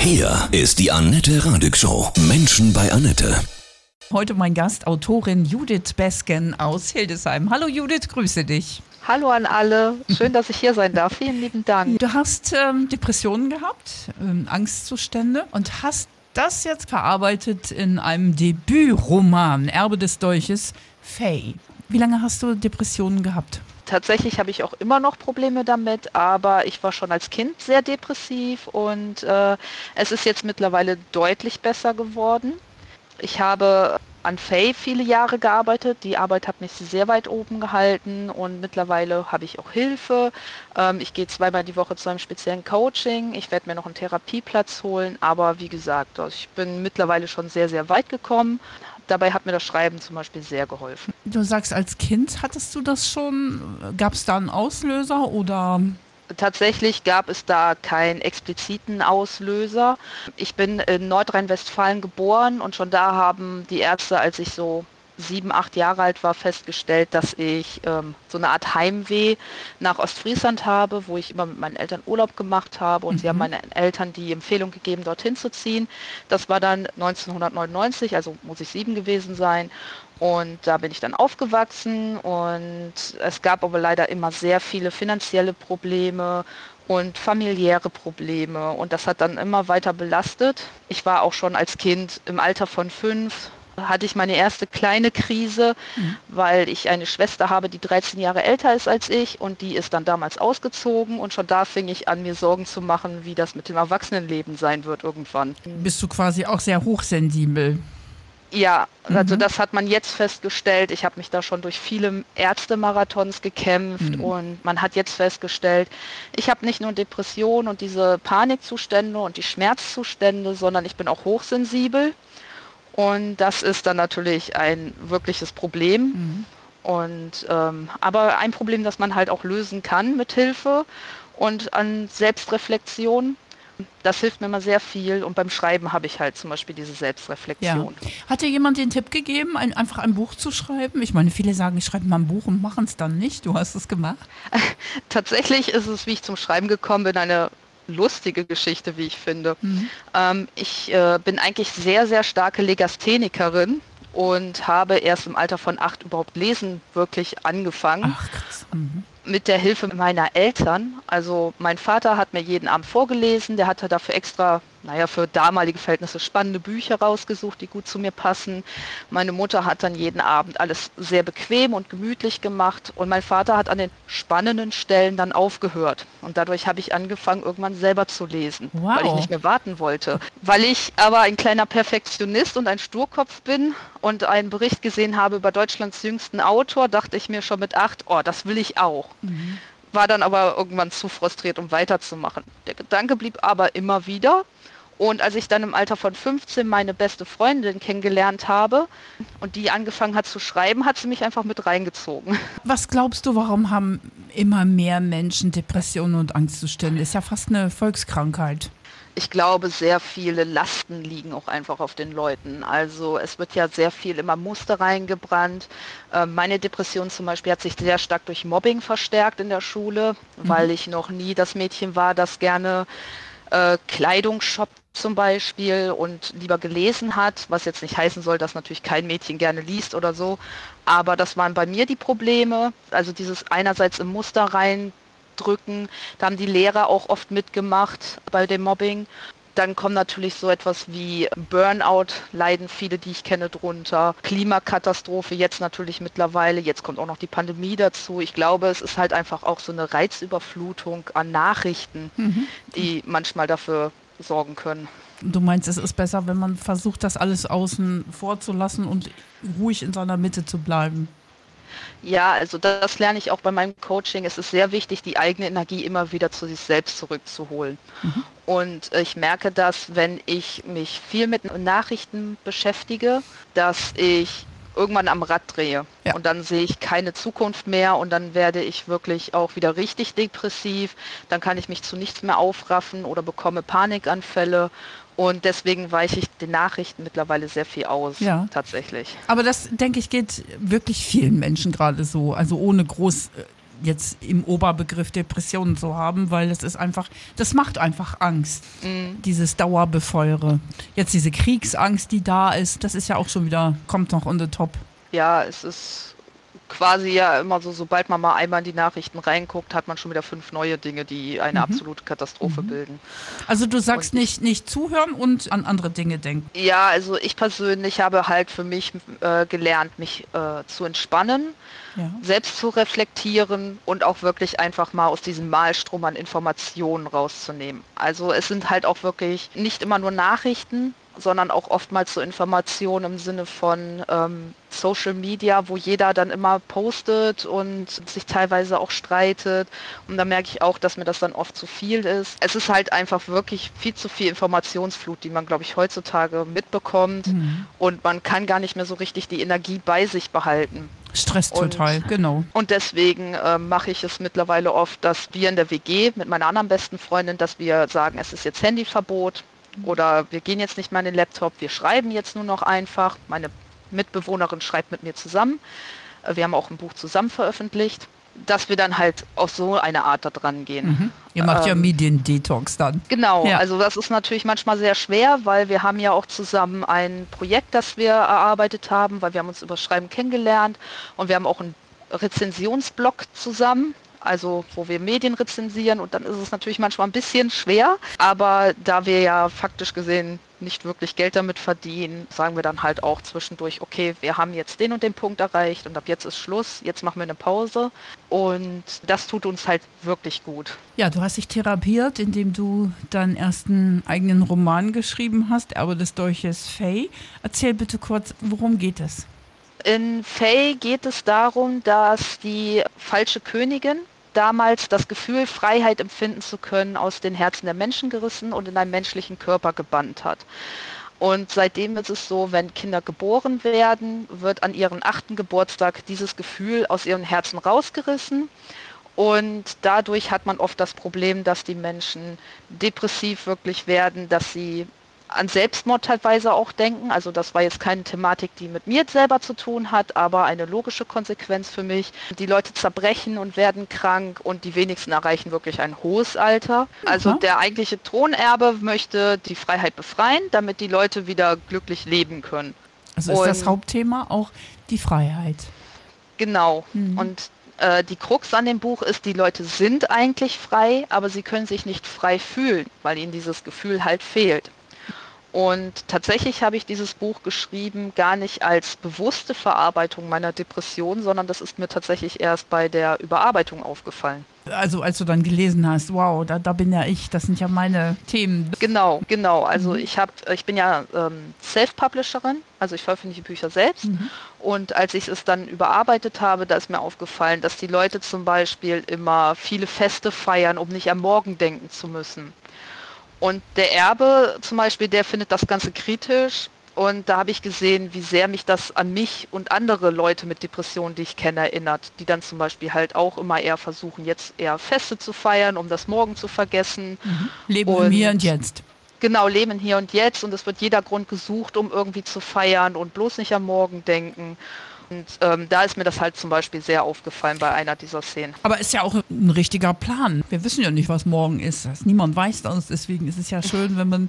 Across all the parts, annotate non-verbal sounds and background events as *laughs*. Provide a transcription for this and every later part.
Hier ist die Annette Radig Show. Menschen bei Annette. Heute mein Gast, Autorin Judith Besken aus Hildesheim. Hallo Judith, grüße dich. Hallo an alle, schön, dass ich hier sein darf. Vielen lieben Dank. Du hast ähm, Depressionen gehabt, ähm, Angstzustände und hast das jetzt verarbeitet in einem Debütroman, Erbe des Dolches, Faye. Wie lange hast du Depressionen gehabt? Tatsächlich habe ich auch immer noch Probleme damit, aber ich war schon als Kind sehr depressiv und äh, es ist jetzt mittlerweile deutlich besser geworden. Ich habe an Faye viele Jahre gearbeitet. Die Arbeit hat mich sehr weit oben gehalten und mittlerweile habe ich auch Hilfe. Ähm, ich gehe zweimal die Woche zu einem speziellen Coaching. Ich werde mir noch einen Therapieplatz holen, aber wie gesagt, also ich bin mittlerweile schon sehr, sehr weit gekommen dabei hat mir das Schreiben zum Beispiel sehr geholfen. Du sagst, als Kind hattest du das schon? Gab es da einen Auslöser oder? Tatsächlich gab es da keinen expliziten Auslöser. Ich bin in Nordrhein-Westfalen geboren und schon da haben die Ärzte, als ich so sieben, acht Jahre alt war, festgestellt, dass ich ähm, so eine Art Heimweh nach Ostfriesland habe, wo ich immer mit meinen Eltern Urlaub gemacht habe und mhm. sie haben mhm. meinen Eltern die Empfehlung gegeben, dorthin zu ziehen. Das war dann 1999, also muss ich sieben gewesen sein. Und da bin ich dann aufgewachsen und es gab aber leider immer sehr viele finanzielle Probleme und familiäre Probleme und das hat dann immer weiter belastet. Ich war auch schon als Kind im Alter von fünf hatte ich meine erste kleine Krise, mhm. weil ich eine Schwester habe, die 13 Jahre älter ist als ich und die ist dann damals ausgezogen und schon da fing ich an, mir Sorgen zu machen, wie das mit dem Erwachsenenleben sein wird irgendwann. Bist du quasi auch sehr hochsensibel? Ja, also mhm. das hat man jetzt festgestellt. Ich habe mich da schon durch viele Ärztemarathons gekämpft mhm. und man hat jetzt festgestellt, ich habe nicht nur Depressionen und diese Panikzustände und die Schmerzzustände, sondern ich bin auch hochsensibel. Und das ist dann natürlich ein wirkliches Problem. Mhm. Und ähm, aber ein Problem, das man halt auch lösen kann mit Hilfe und an Selbstreflexion. Das hilft mir immer sehr viel und beim Schreiben habe ich halt zum Beispiel diese Selbstreflexion. Ja. Hat dir jemand den Tipp gegeben, ein, einfach ein Buch zu schreiben? Ich meine, viele sagen, ich schreibe mal ein Buch und machen es dann nicht. Du hast es gemacht. *laughs* Tatsächlich ist es, wie ich zum Schreiben gekommen bin, eine lustige Geschichte, wie ich finde. Mhm. Ähm, ich äh, bin eigentlich sehr, sehr starke Legasthenikerin und habe erst im Alter von acht überhaupt lesen wirklich angefangen. Ach, krass. Mhm mit der Hilfe meiner Eltern. Also mein Vater hat mir jeden Abend vorgelesen, der hatte dafür extra, naja, für damalige Verhältnisse spannende Bücher rausgesucht, die gut zu mir passen. Meine Mutter hat dann jeden Abend alles sehr bequem und gemütlich gemacht und mein Vater hat an den spannenden Stellen dann aufgehört. Und dadurch habe ich angefangen, irgendwann selber zu lesen, wow. weil ich nicht mehr warten wollte. Weil ich aber ein kleiner Perfektionist und ein Sturkopf bin und einen Bericht gesehen habe über Deutschlands jüngsten Autor, dachte ich mir schon mit acht, oh, das will ich auch. Mhm. War dann aber irgendwann zu frustriert, um weiterzumachen. Der Gedanke blieb aber immer wieder. Und als ich dann im Alter von 15 meine beste Freundin kennengelernt habe und die angefangen hat zu schreiben, hat sie mich einfach mit reingezogen. *laughs* Was glaubst du, warum haben immer mehr Menschen Depressionen und Angstzustände? Ist ja fast eine Volkskrankheit ich glaube, sehr viele Lasten liegen auch einfach auf den Leuten. Also es wird ja sehr viel immer Muster reingebrannt. Ähm, meine Depression zum Beispiel hat sich sehr stark durch Mobbing verstärkt in der Schule, mhm. weil ich noch nie das Mädchen war, das gerne äh, Kleidung shoppt zum Beispiel und lieber gelesen hat, was jetzt nicht heißen soll, dass natürlich kein Mädchen gerne liest oder so. Aber das waren bei mir die Probleme. Also dieses einerseits im Muster rein drücken. Da haben die Lehrer auch oft mitgemacht bei dem Mobbing. Dann kommt natürlich so etwas wie Burnout, leiden viele, die ich kenne, drunter. Klimakatastrophe jetzt natürlich mittlerweile. Jetzt kommt auch noch die Pandemie dazu. Ich glaube, es ist halt einfach auch so eine Reizüberflutung an Nachrichten, mhm. die manchmal dafür sorgen können. Du meinst, es ist besser, wenn man versucht, das alles außen vorzulassen und ruhig in seiner Mitte zu bleiben. Ja, also das lerne ich auch bei meinem Coaching. Es ist sehr wichtig, die eigene Energie immer wieder zu sich selbst zurückzuholen. Mhm. Und ich merke das, wenn ich mich viel mit Nachrichten beschäftige, dass ich irgendwann am Rad drehe. Ja. Und dann sehe ich keine Zukunft mehr und dann werde ich wirklich auch wieder richtig depressiv. Dann kann ich mich zu nichts mehr aufraffen oder bekomme Panikanfälle. Und deswegen weiche ich den Nachrichten mittlerweile sehr viel aus, ja. tatsächlich. Aber das, denke ich, geht wirklich vielen Menschen gerade so. Also ohne groß äh, jetzt im Oberbegriff Depressionen zu haben, weil das ist einfach, das macht einfach Angst. Mhm. Dieses Dauerbefeuere. Jetzt diese Kriegsangst, die da ist, das ist ja auch schon wieder, kommt noch on the top. Ja, es ist quasi ja immer so, sobald man mal einmal in die Nachrichten reinguckt, hat man schon wieder fünf neue Dinge, die eine mhm. absolute Katastrophe mhm. bilden. Also du sagst nicht, nicht zuhören und an andere Dinge denken. Ja, also ich persönlich habe halt für mich äh, gelernt, mich äh, zu entspannen, ja. selbst zu reflektieren und auch wirklich einfach mal aus diesem Malstrom an Informationen rauszunehmen. Also es sind halt auch wirklich nicht immer nur Nachrichten, sondern auch oftmals so Informationen im Sinne von ähm, Social Media, wo jeder dann immer postet und sich teilweise auch streitet. Und da merke ich auch, dass mir das dann oft zu viel ist. Es ist halt einfach wirklich viel zu viel Informationsflut, die man, glaube ich, heutzutage mitbekommt. Mhm. Und man kann gar nicht mehr so richtig die Energie bei sich behalten. Stress total, und, genau. Und deswegen äh, mache ich es mittlerweile oft, dass wir in der WG mit meiner anderen besten Freundin, dass wir sagen, es ist jetzt Handyverbot oder wir gehen jetzt nicht mal in den Laptop, wir schreiben jetzt nur noch einfach. Meine Mitbewohnerin schreibt mit mir zusammen. Äh, wir haben auch ein Buch zusammen veröffentlicht, dass wir dann halt auf so eine Art da dran gehen. Mhm. Ihr macht ähm, ja Mediendetox dann. Genau, ja. also das ist natürlich manchmal sehr schwer, weil wir haben ja auch zusammen ein Projekt, das wir erarbeitet haben, weil wir haben uns über Schreiben kennengelernt und wir haben auch einen Rezensionsblog zusammen also wo wir Medien rezensieren und dann ist es natürlich manchmal ein bisschen schwer, aber da wir ja faktisch gesehen nicht wirklich Geld damit verdienen, sagen wir dann halt auch zwischendurch, okay, wir haben jetzt den und den Punkt erreicht und ab jetzt ist Schluss, jetzt machen wir eine Pause und das tut uns halt wirklich gut. Ja, du hast dich therapiert, indem du deinen ersten eigenen Roman geschrieben hast, Erbe des Dolches Faye. Erzähl bitte kurz, worum geht es? In Faye geht es darum, dass die falsche Königin damals das Gefühl, Freiheit empfinden zu können, aus den Herzen der Menschen gerissen und in einen menschlichen Körper gebannt hat. Und seitdem ist es so, wenn Kinder geboren werden, wird an ihrem achten Geburtstag dieses Gefühl aus ihren Herzen rausgerissen. Und dadurch hat man oft das Problem, dass die Menschen depressiv wirklich werden, dass sie an Selbstmord teilweise auch denken. Also das war jetzt keine Thematik, die mit mir selber zu tun hat, aber eine logische Konsequenz für mich. Die Leute zerbrechen und werden krank und die wenigsten erreichen wirklich ein hohes Alter. Also der eigentliche Thronerbe möchte die Freiheit befreien, damit die Leute wieder glücklich leben können. Also ist und das Hauptthema auch die Freiheit. Genau. Mhm. Und äh, die Krux an dem Buch ist, die Leute sind eigentlich frei, aber sie können sich nicht frei fühlen, weil ihnen dieses Gefühl halt fehlt. Und tatsächlich habe ich dieses Buch geschrieben, gar nicht als bewusste Verarbeitung meiner Depression, sondern das ist mir tatsächlich erst bei der Überarbeitung aufgefallen. Also als du dann gelesen hast, wow, da, da bin ja ich, das sind ja meine Themen. Genau, genau. Also mhm. ich habe, ich bin ja ähm, Self-Publisherin, also ich veröffentliche Bücher selbst. Mhm. Und als ich es dann überarbeitet habe, da ist mir aufgefallen, dass die Leute zum Beispiel immer viele Feste feiern, um nicht am Morgen denken zu müssen. Und der Erbe zum Beispiel, der findet das Ganze kritisch. Und da habe ich gesehen, wie sehr mich das an mich und andere Leute mit Depressionen, die ich kenne, erinnert, die dann zum Beispiel halt auch immer eher versuchen, jetzt eher Feste zu feiern, um das Morgen zu vergessen. Mhm. Leben und, Hier und Jetzt. Genau, leben hier und jetzt. Und es wird jeder Grund gesucht, um irgendwie zu feiern und bloß nicht am Morgen denken. Und ähm, da ist mir das halt zum Beispiel sehr aufgefallen bei einer dieser Szenen. Aber ist ja auch ein richtiger Plan. Wir wissen ja nicht, was morgen ist. Niemand weiß das. Deswegen ist es ja schön, wenn man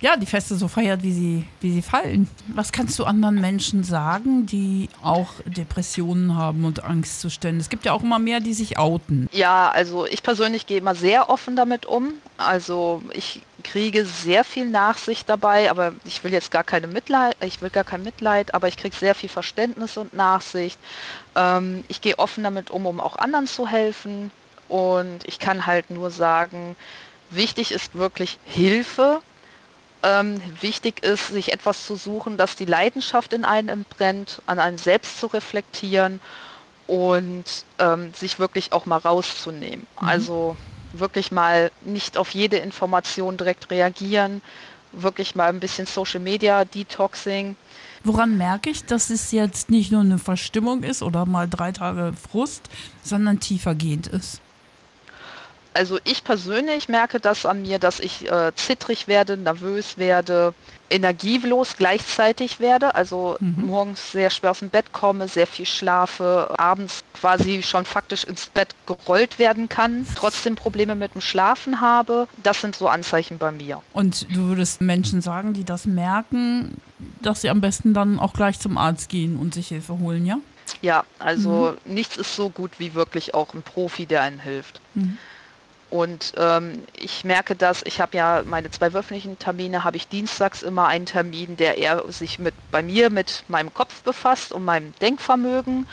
ja, die Feste so feiert, wie sie, wie sie fallen. Was kannst du anderen Menschen sagen, die auch Depressionen haben und Angstzustände? Es gibt ja auch immer mehr, die sich outen. Ja, also ich persönlich gehe immer sehr offen damit um. Also ich kriege sehr viel Nachsicht dabei, aber ich will jetzt gar keine Mitleid, ich will gar kein Mitleid, aber ich kriege sehr viel Verständnis und Nachsicht. Ähm, ich gehe offen damit um, um auch anderen zu helfen. Und ich kann halt nur sagen, wichtig ist wirklich Hilfe ähm, wichtig ist, sich etwas zu suchen, das die Leidenschaft in einem entbrennt, an einem selbst zu reflektieren und ähm, sich wirklich auch mal rauszunehmen. Mhm. Also wirklich mal nicht auf jede Information direkt reagieren, wirklich mal ein bisschen Social Media Detoxing. Woran merke ich, dass es jetzt nicht nur eine Verstimmung ist oder mal drei Tage Frust, sondern tiefergehend ist? Also ich persönlich merke das an mir, dass ich äh, zittrig werde, nervös werde, energielos gleichzeitig werde, also mhm. morgens sehr schwer aus dem Bett komme, sehr viel schlafe, abends quasi schon faktisch ins Bett gerollt werden kann, trotzdem Probleme mit dem Schlafen habe. Das sind so Anzeichen bei mir. Und du würdest Menschen sagen, die das merken, dass sie am besten dann auch gleich zum Arzt gehen und sich Hilfe holen, ja? Ja, also mhm. nichts ist so gut wie wirklich auch ein Profi, der einen hilft. Mhm. Und ähm, ich merke das, ich habe ja meine zwei wöchentlichen Termine, habe ich dienstags immer einen Termin, der eher sich mit bei mir mit meinem Kopf befasst und meinem Denkvermögen.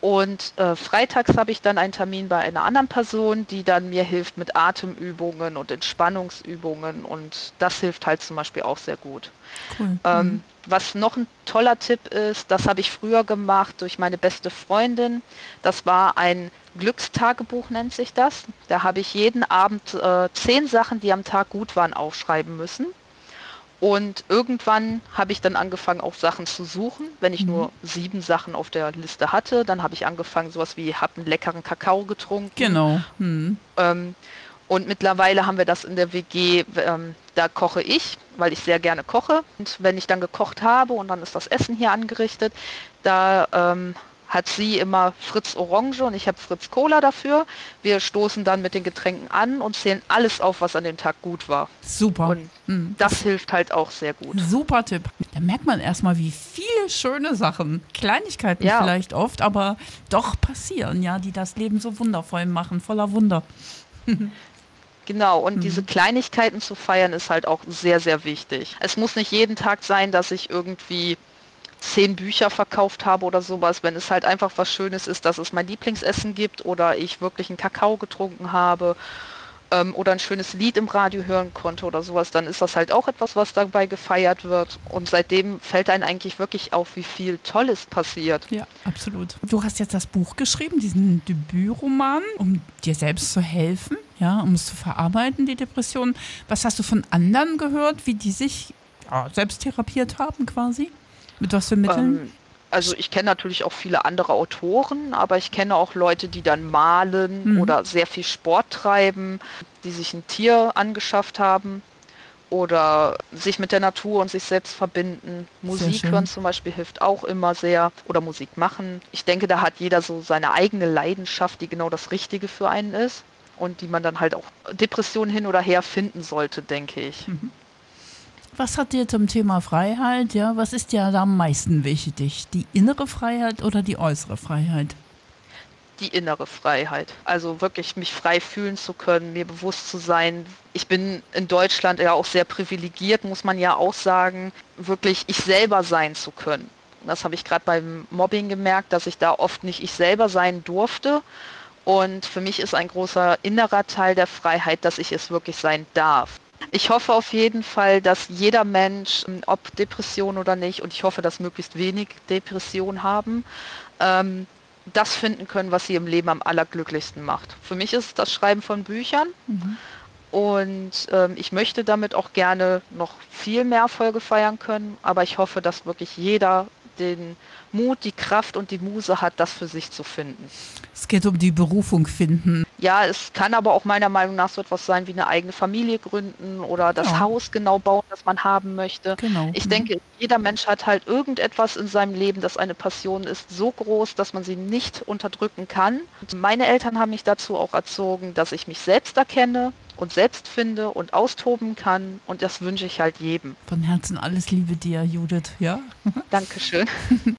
Und äh, freitags habe ich dann einen Termin bei einer anderen Person, die dann mir hilft mit Atemübungen und Entspannungsübungen. Und das hilft halt zum Beispiel auch sehr gut. Cool. Ähm, mhm. Was noch ein toller Tipp ist, das habe ich früher gemacht durch meine beste Freundin. Das war ein Glückstagebuch nennt sich das. Da habe ich jeden Abend äh, zehn Sachen, die am Tag gut waren, aufschreiben müssen. Und irgendwann habe ich dann angefangen, auch Sachen zu suchen. Wenn ich mhm. nur sieben Sachen auf der Liste hatte, dann habe ich angefangen, sowas wie, habe einen leckeren Kakao getrunken. Genau. Mhm. Ähm, und mittlerweile haben wir das in der WG, ähm, da koche ich, weil ich sehr gerne koche. Und wenn ich dann gekocht habe und dann ist das Essen hier angerichtet, da ähm, hat sie immer Fritz Orange und ich habe Fritz Cola dafür. Wir stoßen dann mit den Getränken an und zählen alles auf, was an dem Tag gut war. Super. Und mhm. das hilft halt auch sehr gut. Super Tipp. Da merkt man erstmal, wie viele schöne Sachen, Kleinigkeiten ja. vielleicht oft, aber doch passieren, ja, die das Leben so wundervoll machen, voller Wunder. Genau, und mhm. diese Kleinigkeiten zu feiern ist halt auch sehr, sehr wichtig. Es muss nicht jeden Tag sein, dass ich irgendwie zehn Bücher verkauft habe oder sowas, wenn es halt einfach was Schönes ist, dass es mein Lieblingsessen gibt oder ich wirklich einen Kakao getrunken habe ähm, oder ein schönes Lied im Radio hören konnte oder sowas, dann ist das halt auch etwas, was dabei gefeiert wird. Und seitdem fällt einem eigentlich wirklich auf, wie viel Tolles passiert. Ja, absolut. Du hast jetzt das Buch geschrieben, diesen Debütroman, um dir selbst zu helfen, ja, um es zu verarbeiten, die Depression. Was hast du von anderen gehört, wie die sich ja, selbst therapiert haben quasi? Mit was für Mitteln? Ähm, also ich kenne natürlich auch viele andere Autoren, aber ich kenne auch Leute, die dann malen mhm. oder sehr viel Sport treiben, die sich ein Tier angeschafft haben oder sich mit der Natur und sich selbst verbinden. Musik hören zum Beispiel hilft auch immer sehr oder Musik machen. Ich denke, da hat jeder so seine eigene Leidenschaft, die genau das Richtige für einen ist und die man dann halt auch Depressionen hin oder her finden sollte, denke ich. Mhm. Was hat dir zum Thema Freiheit, ja, was ist dir da am meisten wichtig? Die innere Freiheit oder die äußere Freiheit? Die innere Freiheit. Also wirklich mich frei fühlen zu können, mir bewusst zu sein. Ich bin in Deutschland ja auch sehr privilegiert, muss man ja auch sagen, wirklich ich selber sein zu können. Das habe ich gerade beim Mobbing gemerkt, dass ich da oft nicht ich selber sein durfte. Und für mich ist ein großer innerer Teil der Freiheit, dass ich es wirklich sein darf. Ich hoffe auf jeden Fall, dass jeder Mensch, ähm, ob Depression oder nicht, und ich hoffe, dass möglichst wenig Depression haben, ähm, das finden können, was sie im Leben am allerglücklichsten macht. Für mich ist es das Schreiben von Büchern. Mhm. Und ähm, ich möchte damit auch gerne noch viel mehr Erfolge feiern können, aber ich hoffe, dass wirklich jeder den Mut, die Kraft und die Muse hat, das für sich zu finden. Es geht um die Berufung finden. Ja, es kann aber auch meiner Meinung nach so etwas sein wie eine eigene Familie gründen oder das ja. Haus genau bauen, das man haben möchte. Genau. Ich mhm. denke, jeder Mensch hat halt irgendetwas in seinem Leben, das eine Passion ist, so groß, dass man sie nicht unterdrücken kann. Meine Eltern haben mich dazu auch erzogen, dass ich mich selbst erkenne, und selbst finde und austoben kann. Und das wünsche ich halt jedem. Von Herzen alles Liebe dir, Judith, ja? Dankeschön. *laughs*